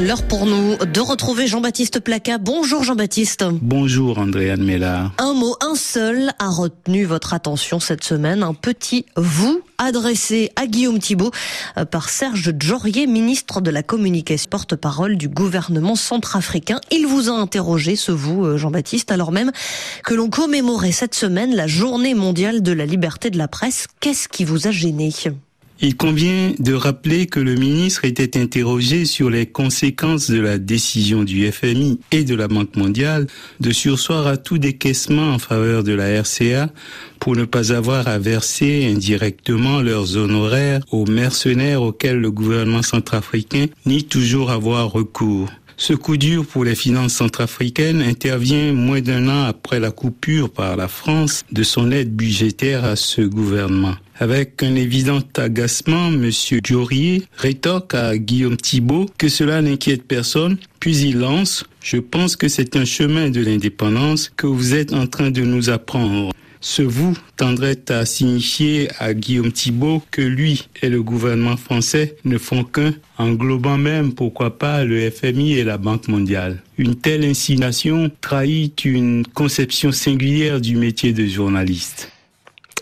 L'heure pour nous de retrouver Jean-Baptiste Placa. Bonjour Jean-Baptiste. Bonjour Andréane Mella. Un mot, un seul a retenu votre attention cette semaine. Un petit vous adressé à Guillaume Thibault euh, par Serge Djorier, ministre de la Communication, porte-parole du gouvernement centrafricain. Il vous a interrogé, ce vous, euh, Jean-Baptiste, alors même que l'on commémorait cette semaine la journée mondiale de la liberté de la presse. Qu'est-ce qui vous a gêné? Il convient de rappeler que le ministre était interrogé sur les conséquences de la décision du FMI et de la Banque mondiale de sursoir à tout décaissement en faveur de la RCA pour ne pas avoir à verser indirectement leurs honoraires aux mercenaires auxquels le gouvernement centrafricain nie toujours avoir recours. Ce coup dur pour les finances centrafricaines intervient moins d'un an après la coupure par la France de son aide budgétaire à ce gouvernement. Avec un évident agacement, M. Djorier rétorque à Guillaume Thibault que cela n'inquiète personne, puis il lance « Je pense que c'est un chemin de l'indépendance que vous êtes en train de nous apprendre ». Ce vous tendrait à signifier à Guillaume Thibault que lui et le gouvernement français ne font qu'un, englobant même, pourquoi pas, le FMI et la Banque mondiale. Une telle insinuation trahit une conception singulière du métier de journaliste.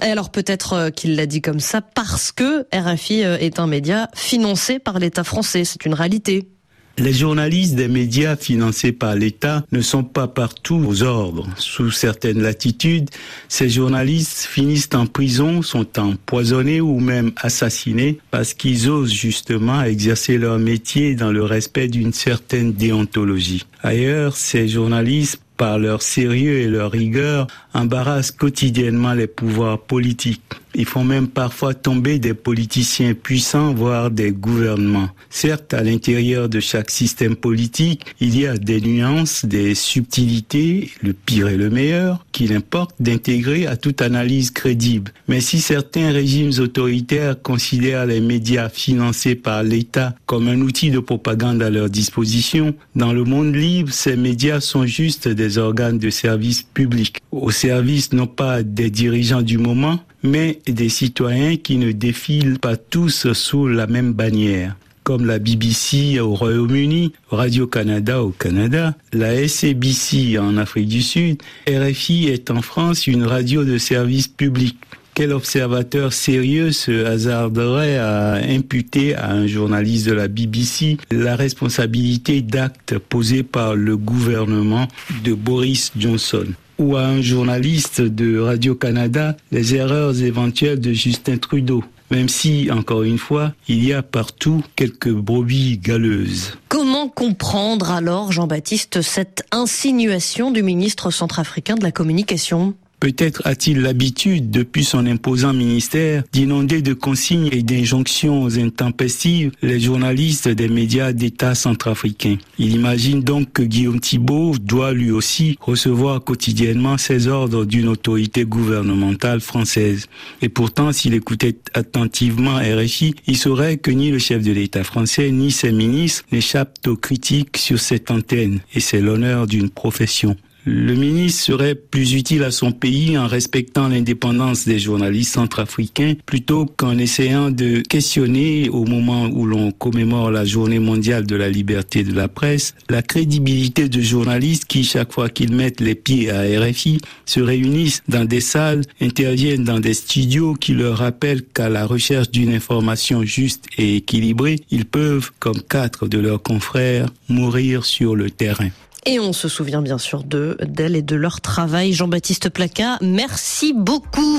Alors peut-être euh, qu'il l'a dit comme ça parce que RFI euh, est un média financé par l'État français. C'est une réalité. Les journalistes des médias financés par l'État ne sont pas partout aux ordres. Sous certaines latitudes, ces journalistes finissent en prison, sont empoisonnés ou même assassinés parce qu'ils osent justement exercer leur métier dans le respect d'une certaine déontologie. Ailleurs, ces journalistes par leur sérieux et leur rigueur, embarrassent quotidiennement les pouvoirs politiques. Ils font même parfois tomber des politiciens puissants, voire des gouvernements. Certes, à l'intérieur de chaque système politique, il y a des nuances, des subtilités, le pire et le meilleur, qu'il importe d'intégrer à toute analyse crédible. Mais si certains régimes autoritaires considèrent les médias financés par l'État comme un outil de propagande à leur disposition, dans le monde libre, ces médias sont juste des organes de service public, service non pas des dirigeants du moment, mais des citoyens qui ne défilent pas tous sous la même bannière comme la BBC au Royaume-Uni, Radio-Canada au Canada, la SABC en Afrique du Sud, RFI est en France une radio de service public. Quel observateur sérieux se hasarderait à imputer à un journaliste de la BBC la responsabilité d'actes posés par le gouvernement de Boris Johnson? Ou à un journaliste de Radio-Canada les erreurs éventuelles de Justin Trudeau même si, encore une fois, il y a partout quelques brebis galeuses. Comment comprendre alors, Jean-Baptiste, cette insinuation du ministre centrafricain de la Communication? Peut-être a-t-il l'habitude, depuis son imposant ministère, d'inonder de consignes et d'injonctions intempestives les journalistes des médias d'État centrafricains. Il imagine donc que Guillaume Thibault doit lui aussi recevoir quotidiennement ses ordres d'une autorité gouvernementale française. Et pourtant, s'il écoutait attentivement RFI, il saurait que ni le chef de l'État français ni ses ministres n'échappent aux critiques sur cette antenne. Et c'est l'honneur d'une profession. Le ministre serait plus utile à son pays en respectant l'indépendance des journalistes centrafricains plutôt qu'en essayant de questionner au moment où l'on commémore la journée mondiale de la liberté de la presse la crédibilité de journalistes qui, chaque fois qu'ils mettent les pieds à RFI, se réunissent dans des salles, interviennent dans des studios qui leur rappellent qu'à la recherche d'une information juste et équilibrée, ils peuvent, comme quatre de leurs confrères, mourir sur le terrain. Et on se souvient bien sûr de d'elle et de leur travail. Jean-Baptiste Placa, merci beaucoup.